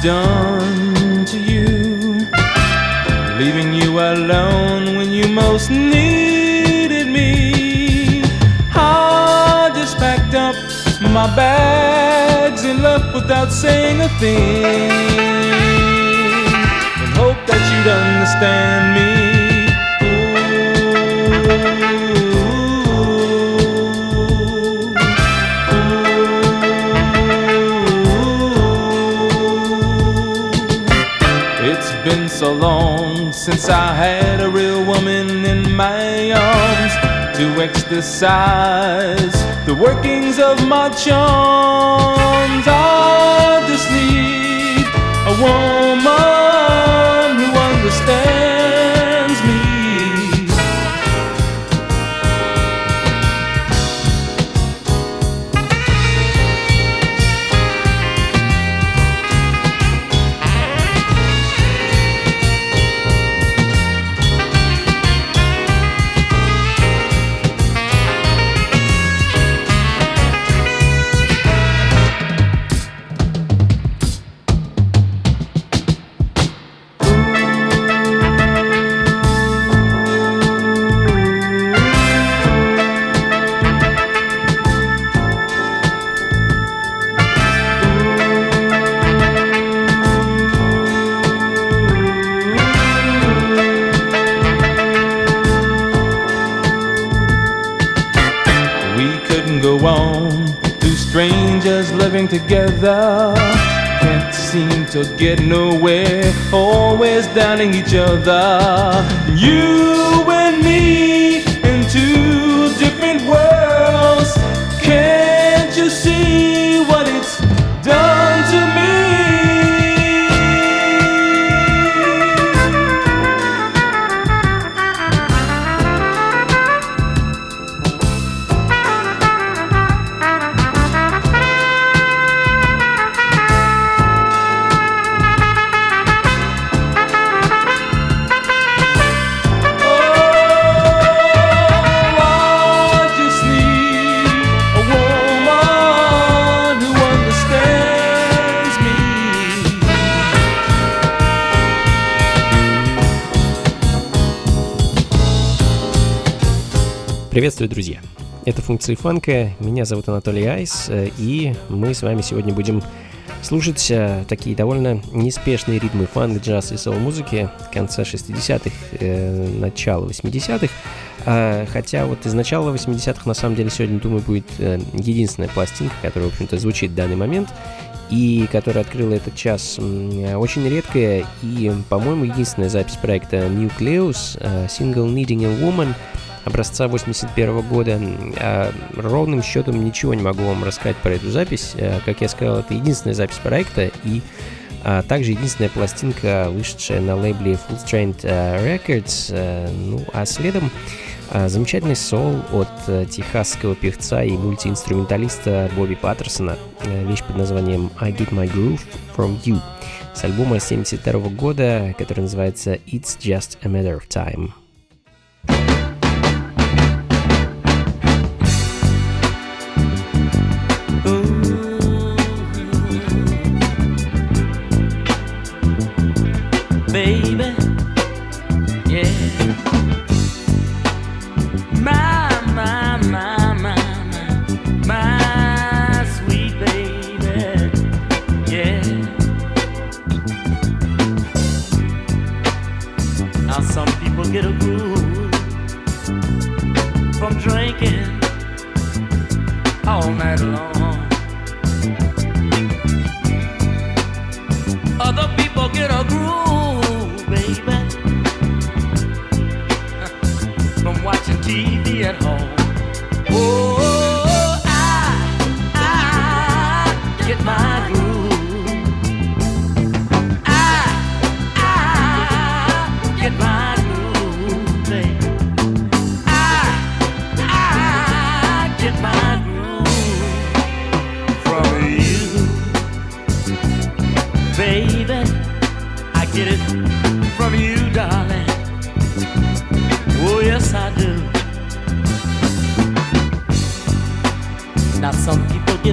Done to you, leaving you alone when you most needed me. I just packed up my bags and left without saying a thing, and hope that you'd understand me. So long since I had a real woman in my arms to exercise the workings of my charms. I just need a woman who understands. Together. Can't seem to get nowhere, always doubting each other. You Приветствую, друзья! Это функции фанка, меня зовут Анатолий Айс, э, и мы с вами сегодня будем слушать э, такие довольно неспешные ритмы фанк, джаз и соул-музыки конца 60-х, э, начала 80-х. А, хотя вот из начала 80-х, на самом деле, сегодня, думаю, будет единственная пластинка, которая, в общем-то, звучит в данный момент, и которая открыла этот час, очень редкая и, по-моему, единственная запись проекта Nucleus, Single Needing a Woman — образца 81 года. А ровным счетом ничего не могу вам рассказать про эту запись. Э, как я сказал, это единственная запись проекта и а также единственная пластинка, вышедшая на лейбле Full Strength э, Records. Э, ну, а следом замечательный сол от техасского певца и мультиинструменталиста Бобби Паттерсона. Вещь под названием I Get My Groove From You с альбома 72 года, который называется It's Just a Matter of Time.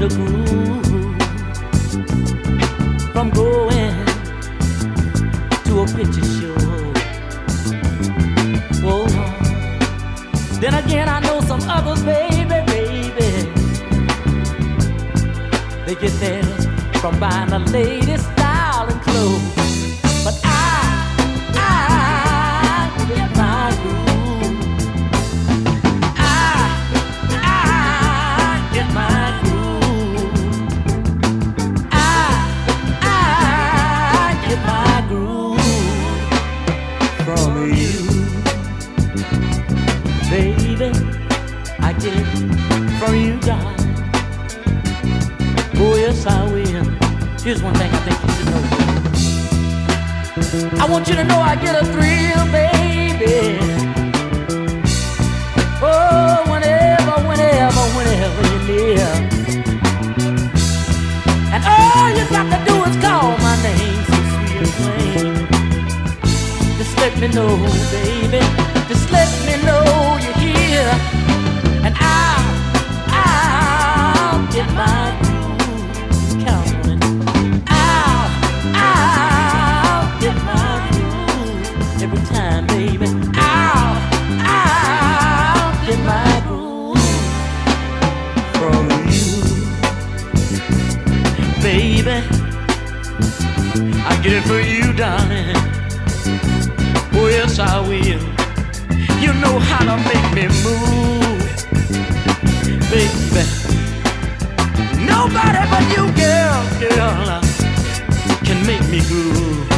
look girl, can make me groove.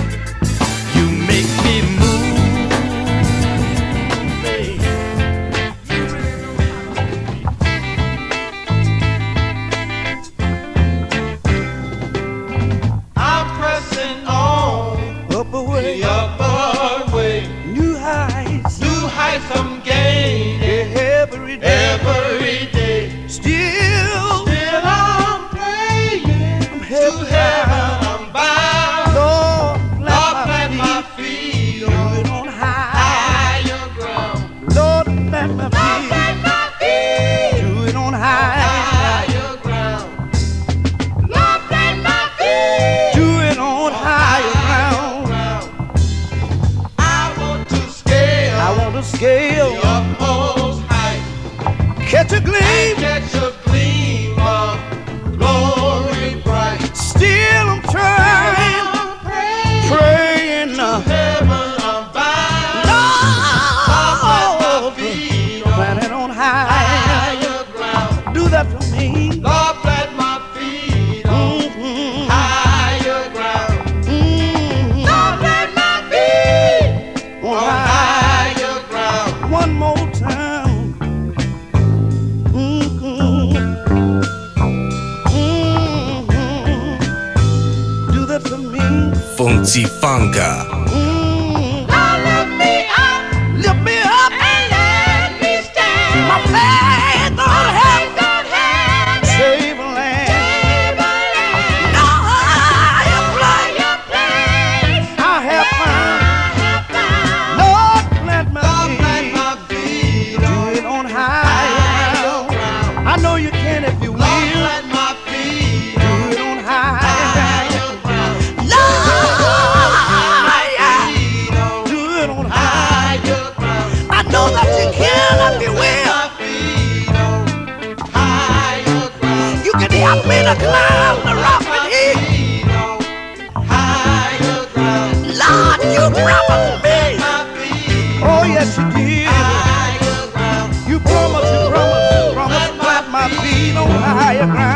ನಾಯಕ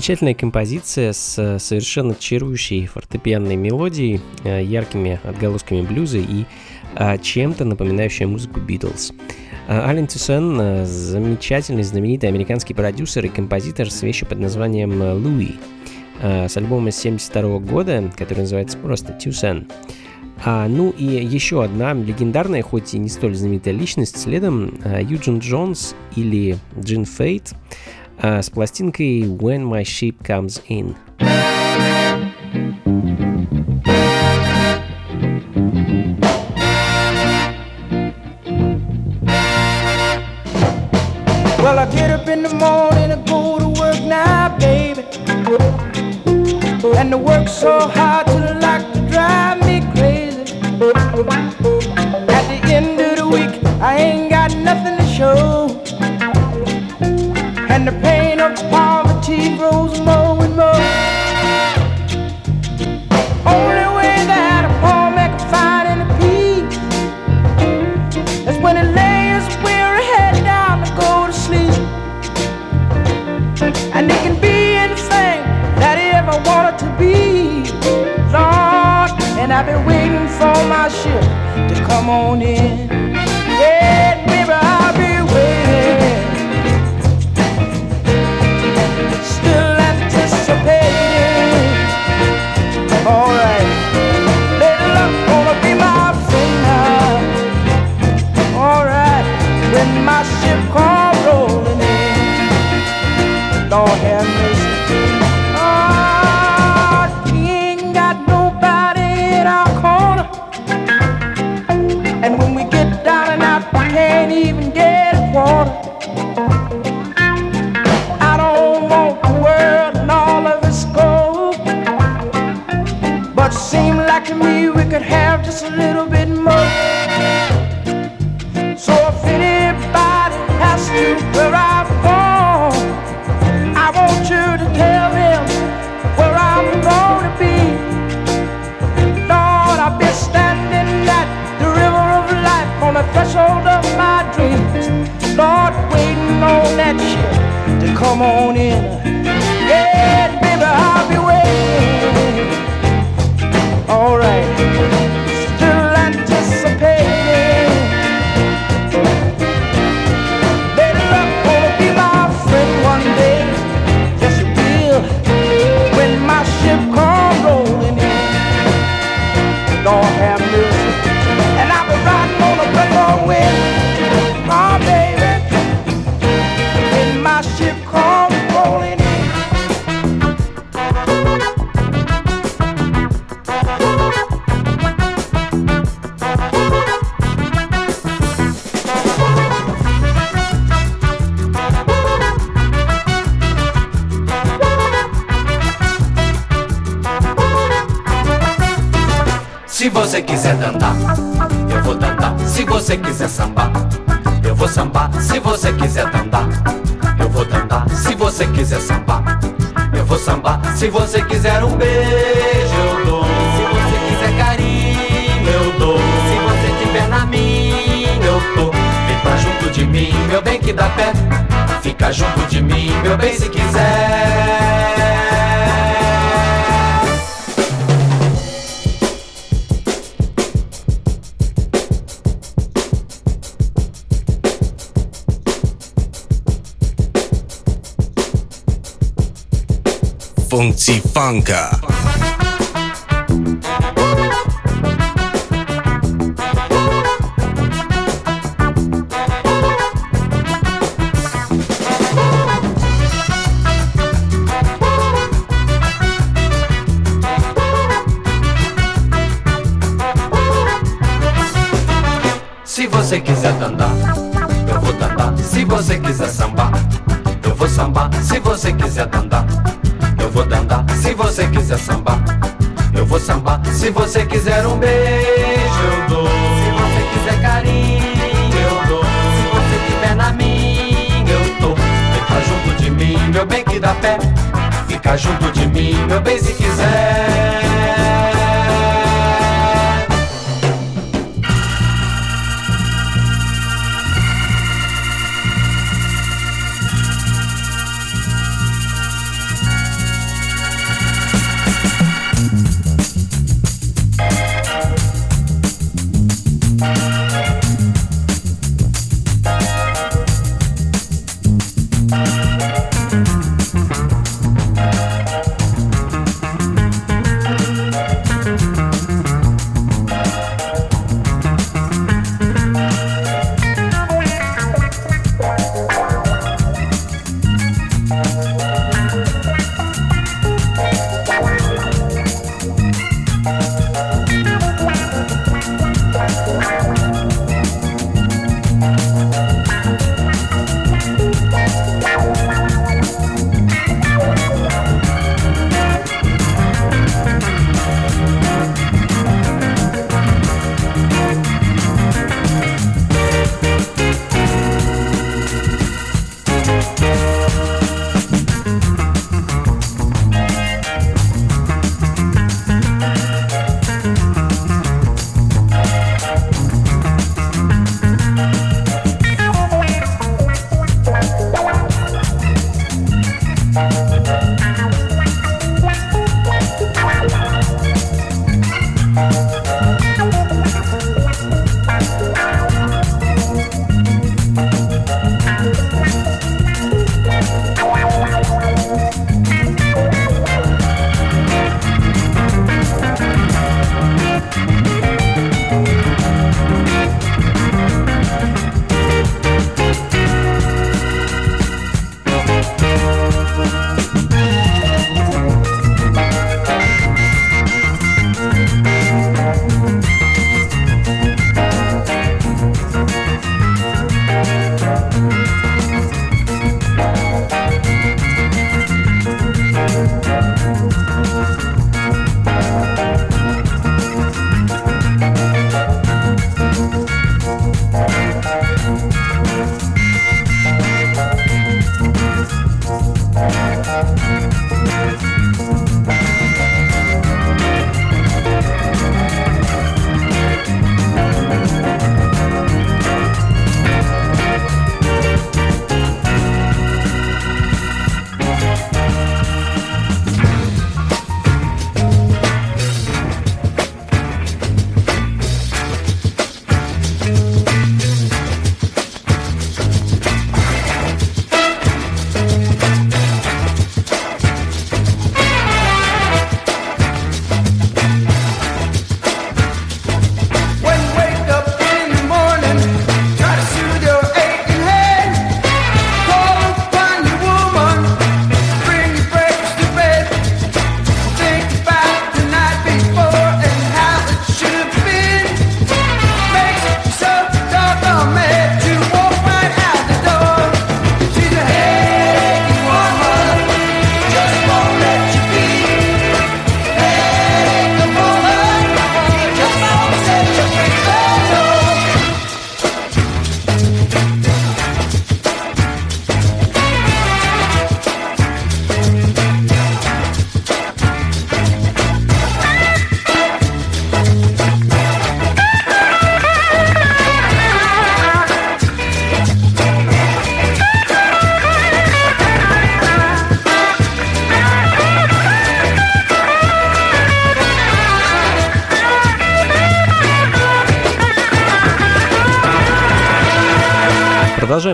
Замечательная композиция с э, совершенно чарующей фортепианной мелодией, э, яркими отголосками блюза и а, чем-то напоминающая музыку Битлз. А, Ален Тюсен э, – замечательный, знаменитый американский продюсер и композитор с вещью под названием «Луи» с альбома 1972 года, который называется просто «Тюсен». А, ну и еще одна легендарная, хоть и не столь знаменитая личность, следом Юджин Джонс или Джин Фейт – Э, с пластинкой When My Ship Comes In. come on in. Funky Funka. Se você quiser dançar, eu vou dançar. Se você quiser sambar, eu vou sambar. Se você quiser dançar quiser sambar, eu vou sambar. Se você quiser um beijo, eu dou. Se você quiser carinho, eu dou. Se você tiver na minha, eu tô. Fica junto de mim, meu bem que dá pé. Fica junto de mim, meu bem, se quiser.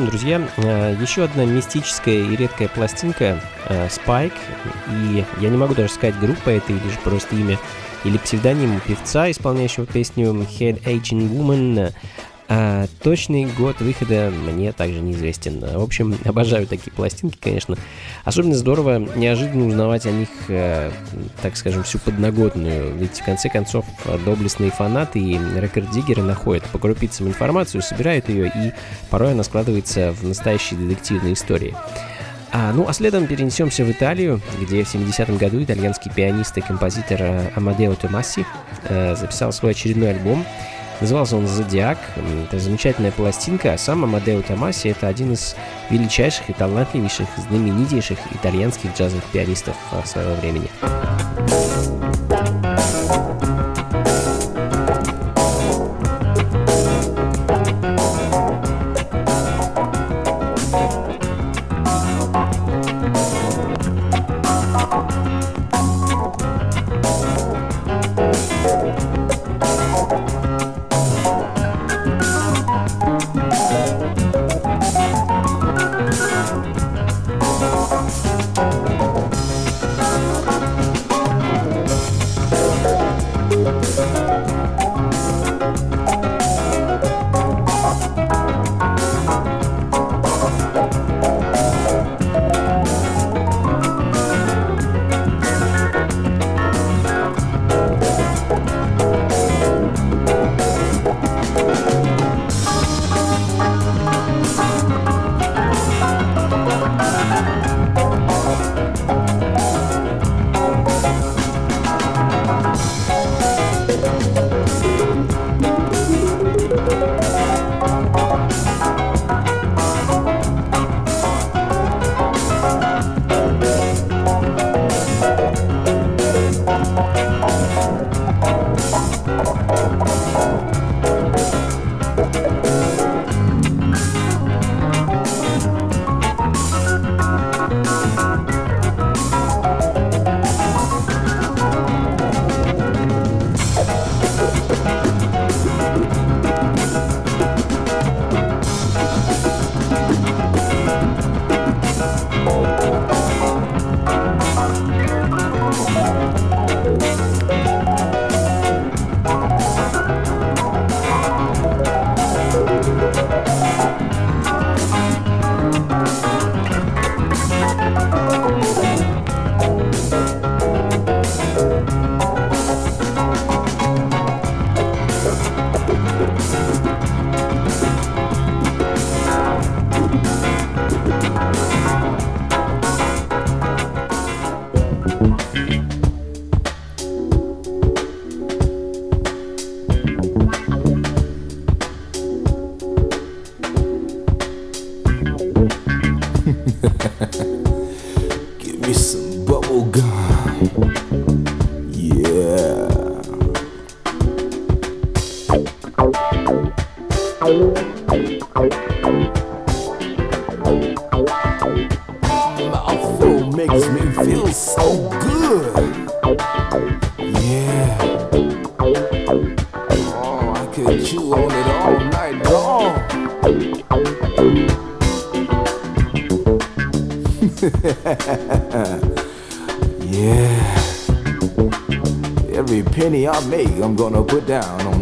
Друзья. Э, еще одна мистическая и редкая пластинка э, Spike. И я не могу даже сказать, группа это или же просто имя или псевдоним певца, исполняющего песню Head Aging Woman. А точный год выхода мне также неизвестен. В общем, обожаю такие пластинки, конечно. Особенно здорово неожиданно узнавать о них, э, так скажем, всю подноготную. Ведь в конце концов доблестные фанаты и рекорддиггеры находят по крупицам информацию, собирают ее, и порой она складывается в настоящие детективные истории. А, ну а следом перенесемся в Италию, где в 70-м году итальянский пианист и композитор э, Амадео Томаси э, записал свой очередной альбом. Назывался он «Зодиак». Это замечательная пластинка, а сам Амадео Томаси — это один из величайших и талантливейших, знаменитейших итальянских джазовых пианистов э, своего времени.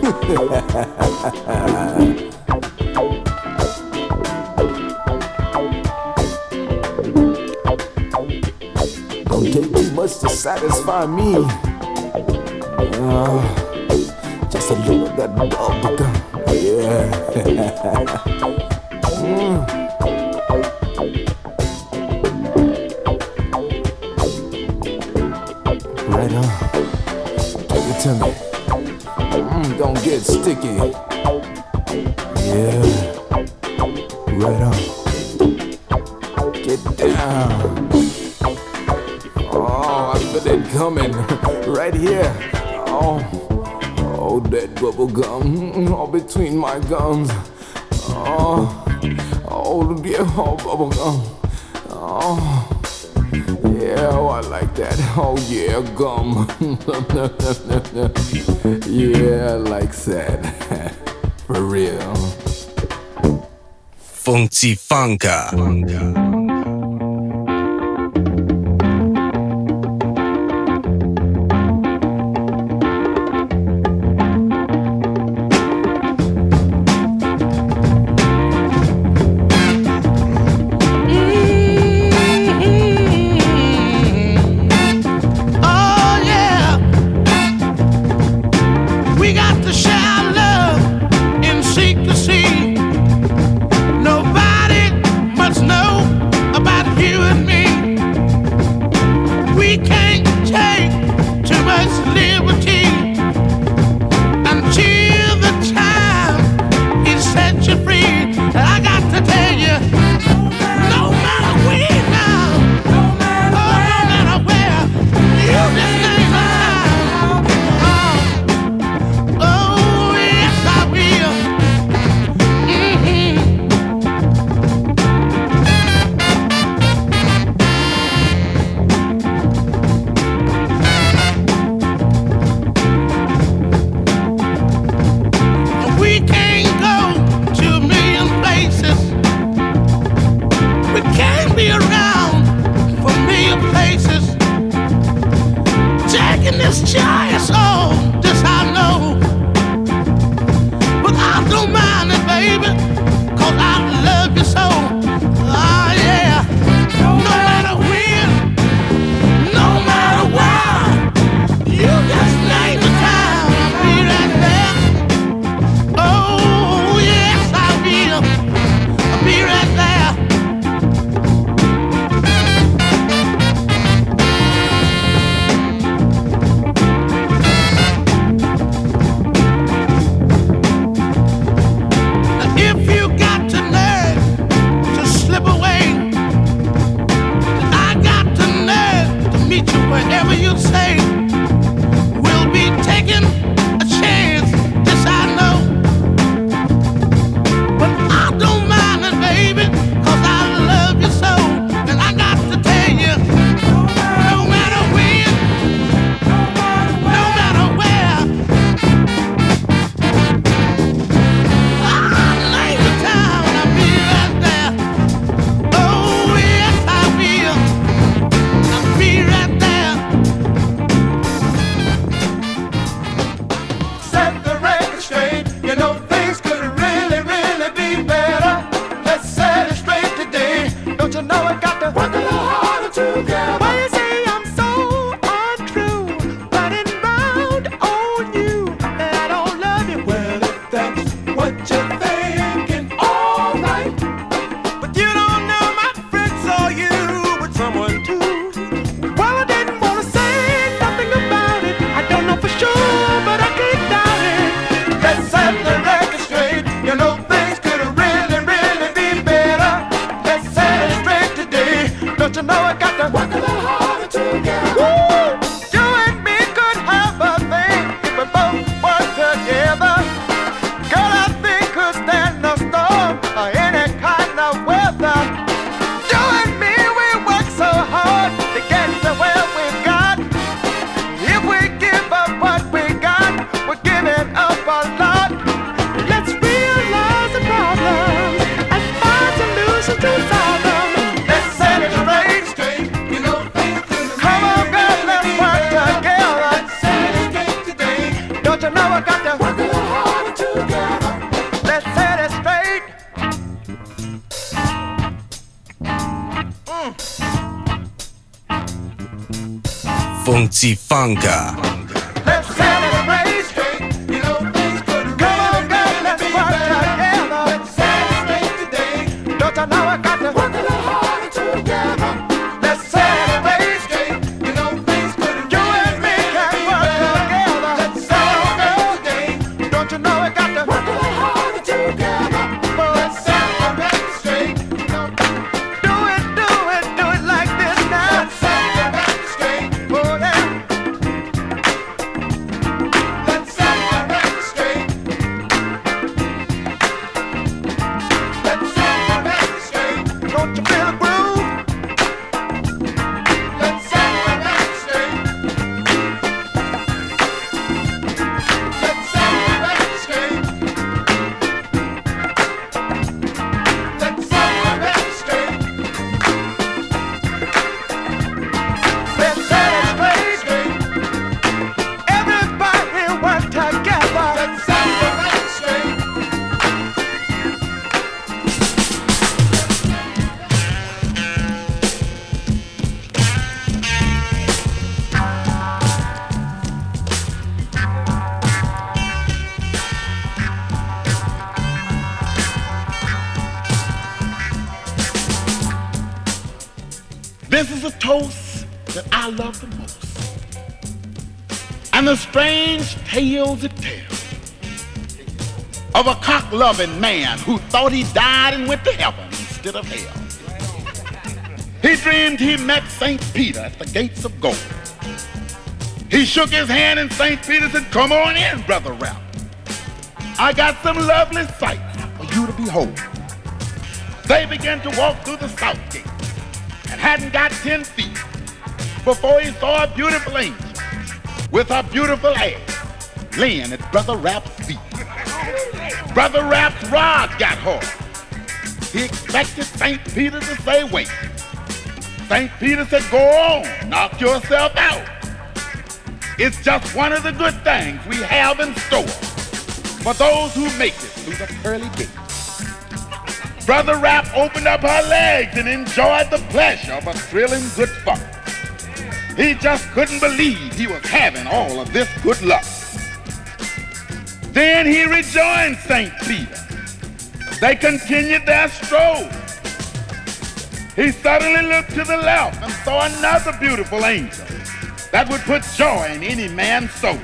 Don't take too much to satisfy me. Uh, just a little of that bubblegum. Yeah. mm. music in. Yeah, right on. Get down. Oh, I feel that coming right here. Oh, oh, that bubble gum mm, all between my gums. Oh, oh, yeah, oh, bubble gum. Oh. Yeah, oh, I like that. Oh, yeah, gum. yeah, I like that. Funky Funka. Funka. Love the most. And the strange tales it tells of a cock loving man who thought he died and went to heaven instead of hell. He dreamed he met St. Peter at the gates of gold. He shook his hand and St. Peter said, Come on in, Brother Ralph. I got some lovely sights for you to behold. They began to walk through the south gate and hadn't got 10 feet before he saw a beautiful angel with her beautiful ass laying at Brother Rapp's feet. Brother Rapp's rod got hard. He expected St. Peter to say, wait. St. Peter said, go on, knock yourself out. It's just one of the good things we have in store for those who make it through the pearly gates. Brother Rapp opened up her legs and enjoyed the pleasure of a thrilling good fuck. He just couldn't believe he was having all of this good luck. Then he rejoined St. Peter. They continued their stroll. He suddenly looked to the left and saw another beautiful angel that would put joy in any man's soul.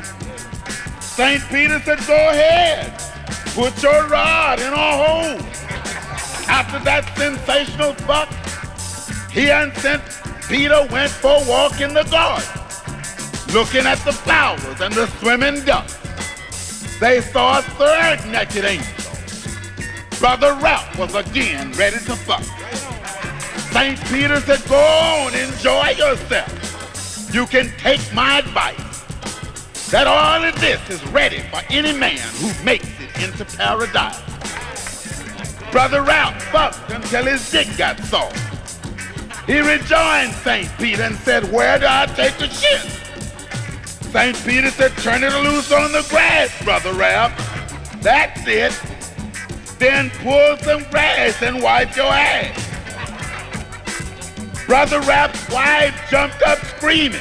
St. Peter said, Go ahead, put your rod in our hole. After that sensational fuck, he and St. Peter went for a walk in the garden, looking at the flowers and the swimming ducks. They saw a third naked angel. Brother Ralph was again ready to fuck. St. Peter said, Go on, enjoy yourself. You can take my advice that all of this is ready for any man who makes it into paradise. Brother Ralph fucked until his dick got soft. He rejoined St. Peter and said, Where do I take the shit? St. Peter said, Turn it loose on the grass, Brother Ralph. That's it. Then pull some grass and wipe your ass. Brother Rapp's wife jumped up screaming.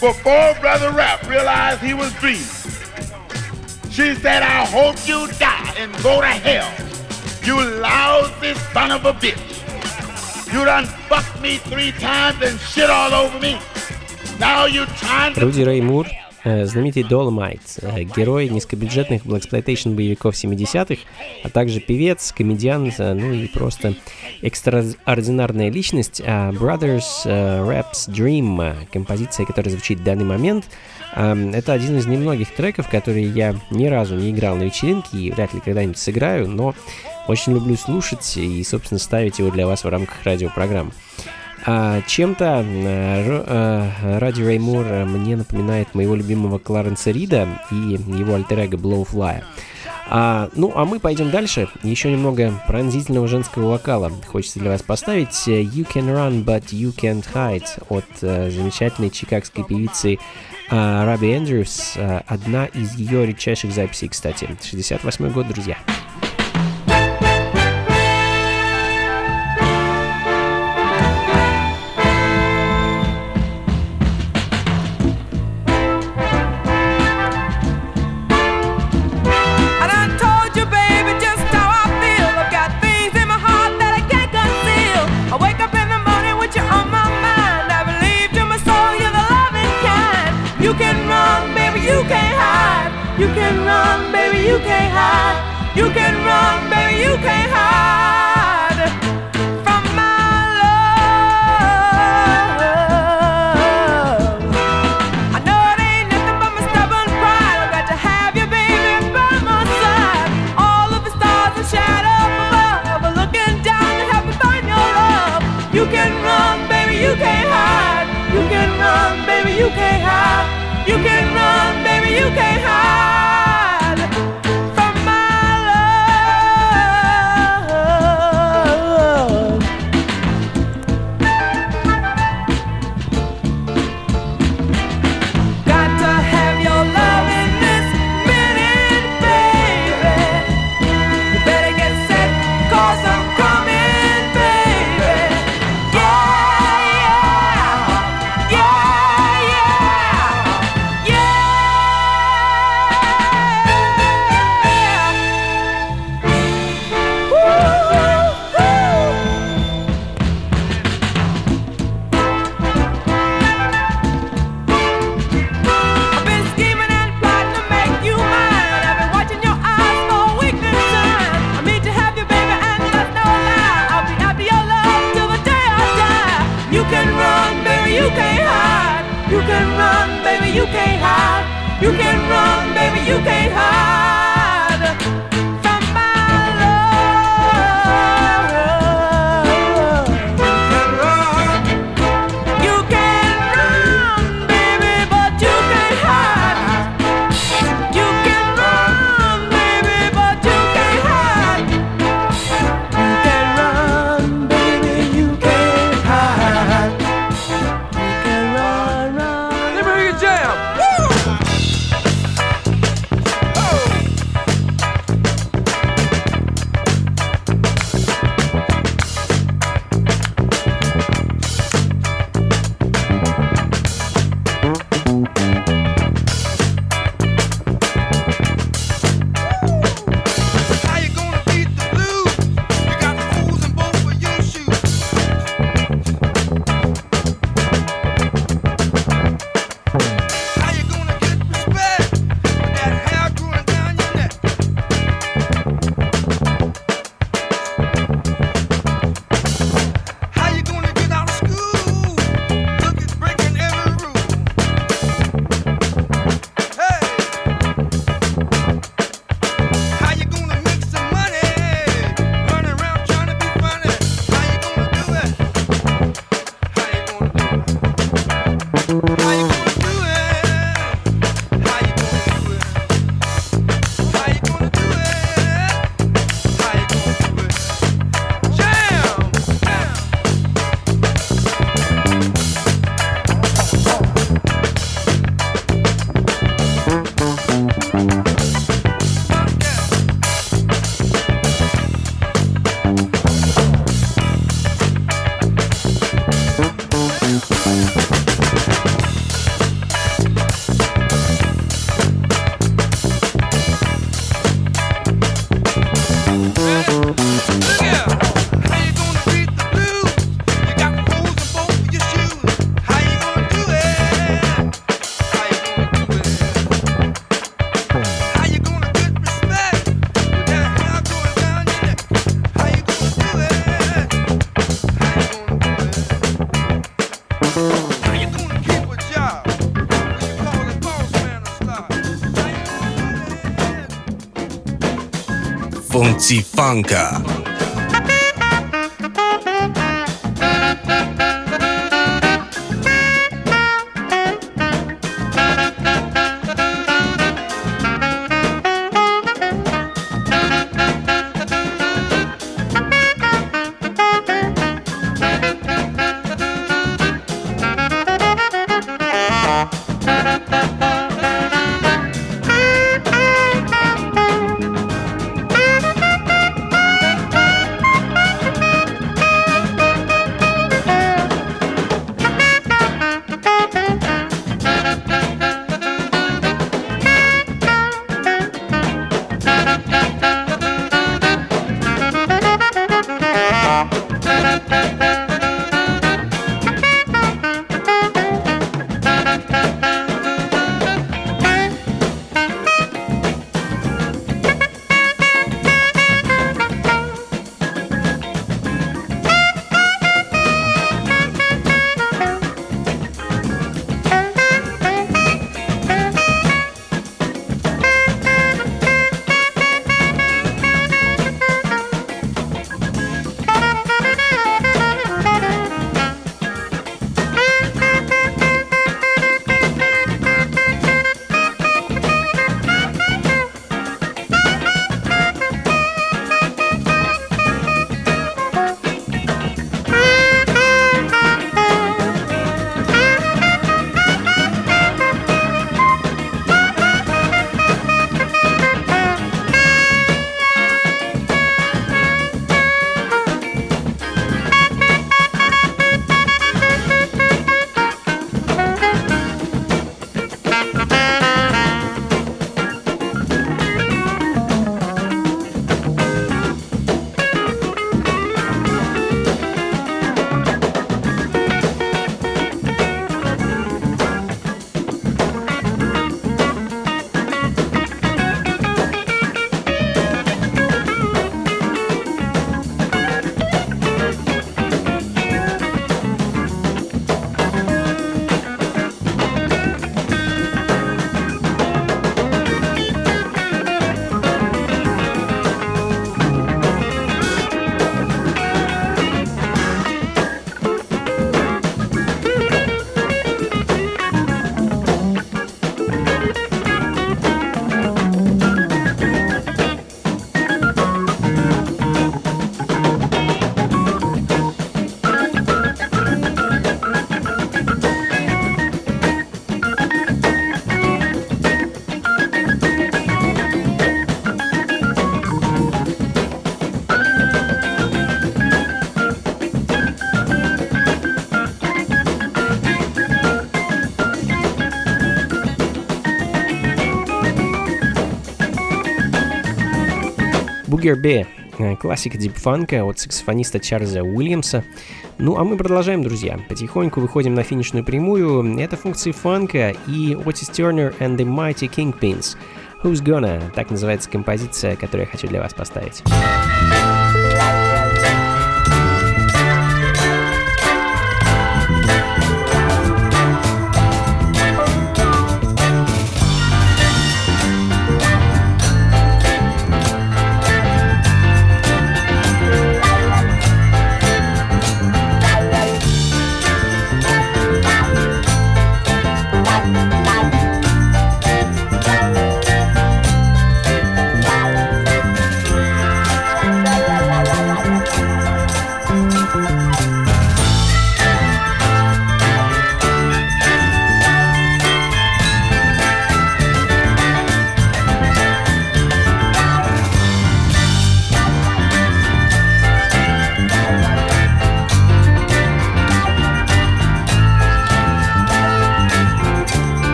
Before Brother Rapp realized he was dreaming, she said, I hope you die and go to hell. You lousy son of a bitch. Руди Рэй Мур, э, знаменитый Dolomite, э, герой низкобюджетных blaxploitation боевиков 70-х, а также певец, комедиант, э, ну и просто экстраординарная личность. Brothers Raps Dream, композиция, которая звучит в данный момент, э, это один из немногих треков, которые я ни разу не играл на вечеринке и вряд ли когда-нибудь сыграю, но очень люблю слушать и, собственно, ставить его для вас в рамках радиопрограмм. А, чем-то э, э, Ради Реймур мне напоминает моего любимого Кларенса Рида и его альтер-эго Blowfly. А, ну, а мы пойдем дальше. Еще немного пронзительного женского вокала хочется для вас поставить. You Can Run, But You Can't Hide от э, замечательной чикагской певицы э, Раби Эндрюс. Э, одна из ее редчайших записей, кстати. 68 год, друзья. Funka. Booger Bear, э, классика дипфанка от саксофониста Чарльза Уильямса. Ну а мы продолжаем, друзья. Потихоньку выходим на финишную прямую. Это функции фанка и Otis Turner and the Mighty Kingpins. Who's Gonna? Так называется композиция, которую я хочу для вас поставить.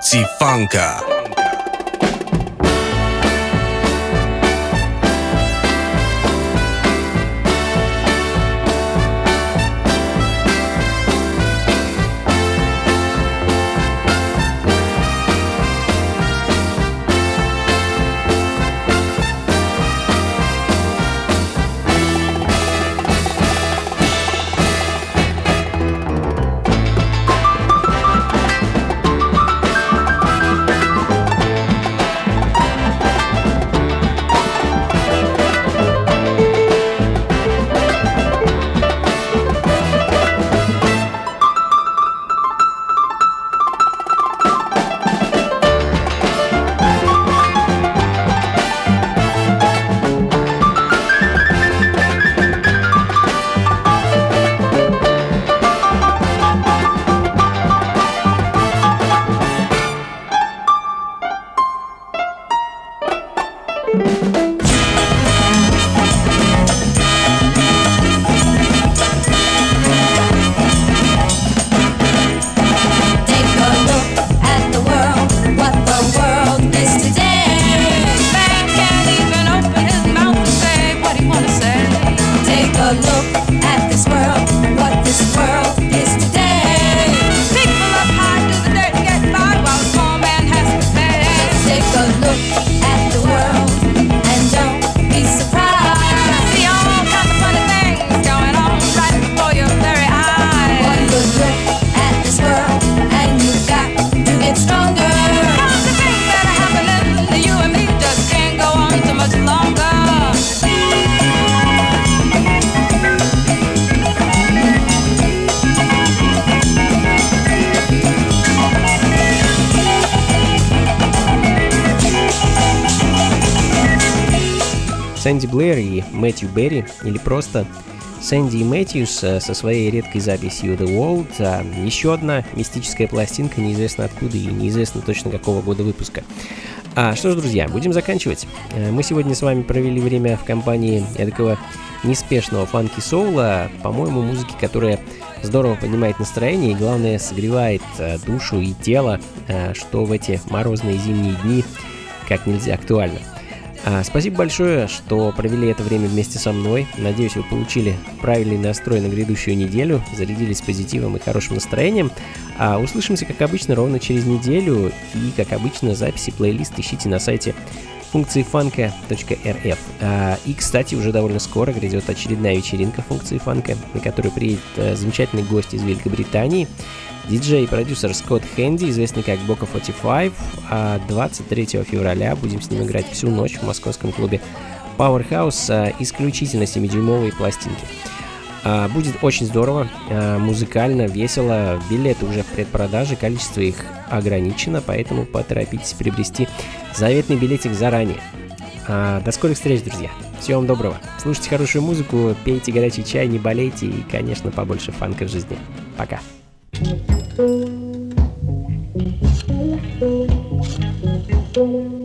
Bounty Сэнди Блэр и Мэтью Берри, или просто Сэнди и Мэтьюс э, со своей редкой записью The World, а еще одна мистическая пластинка, неизвестно откуда и неизвестно точно какого года выпуска. А, что ж, друзья, будем заканчивать. Э, Мы сегодня с вами провели время в компании эдакого неспешного фанки-соула, по-моему, музыки, которая здорово поднимает настроение и, главное, согревает э, душу и тело, что в эти морозные зимние дни как нельзя актуально. А, Спасибо большое, что провели это время вместе со мной. Надеюсь, вы получили правильный настрой на грядущую неделю, зарядились позитивом и хорошим настроением. А услышимся, как обычно, ровно через неделю. И, как обычно, записи плейлист ищите на сайте функции фанка.рф. А, и, кстати, уже довольно скоро грядет очередная вечеринка функции фанка, на которую приедет э, замечательный гость из Великобритании, диджей и продюсер Скотт Хэнди, известный как Бока 45, а 23 февраля будем с ним играть всю ночь в московском клубе Powerhouse а, исключительно 7-дюймовые пластинки. А, Будет очень здорово, а, музыкально, весело. Билеты уже в предпродаже, количество их ограничено, поэтому поторопитесь приобрести заветный билетик заранее. А, До скорых встреч, друзья. Всего вам доброго. Слушайте хорошую музыку, пейте горячий чай, не болейте и, конечно, побольше фанка в жизни. Пока. Can you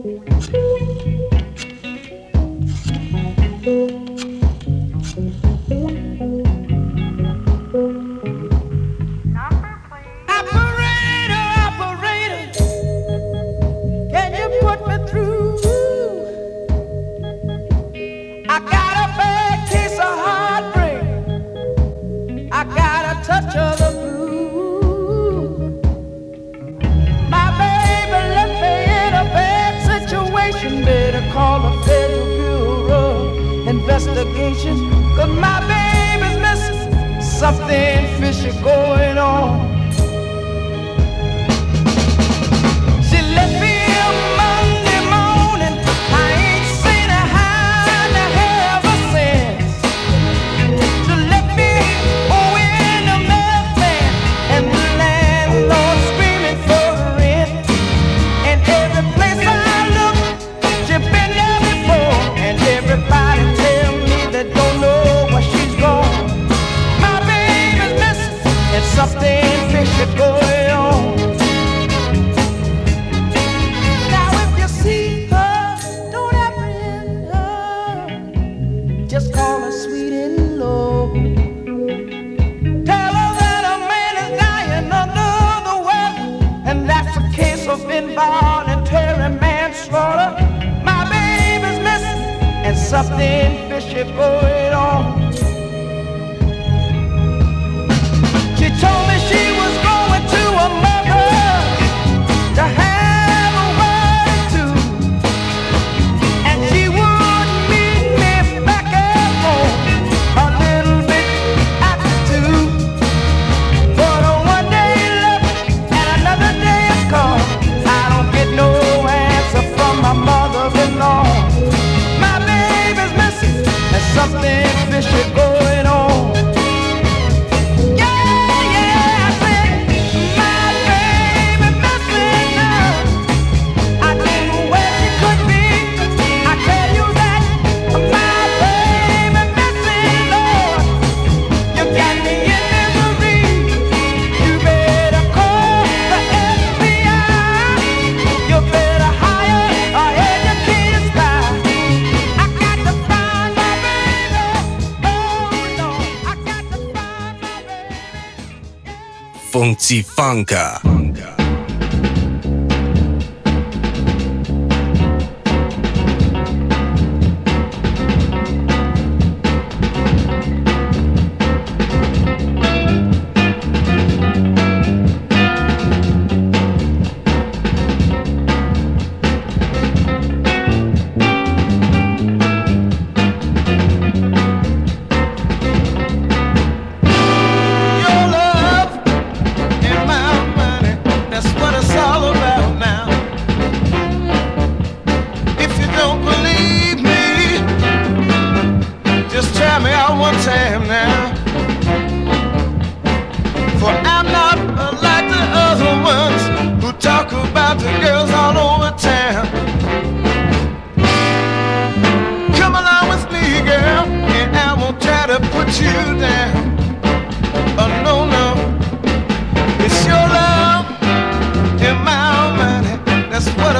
Funky Funka.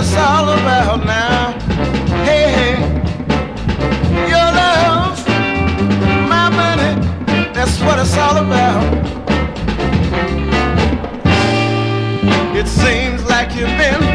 it's all about now. Hey, hey, your love, my money, that's what it's all about. It seems like you've been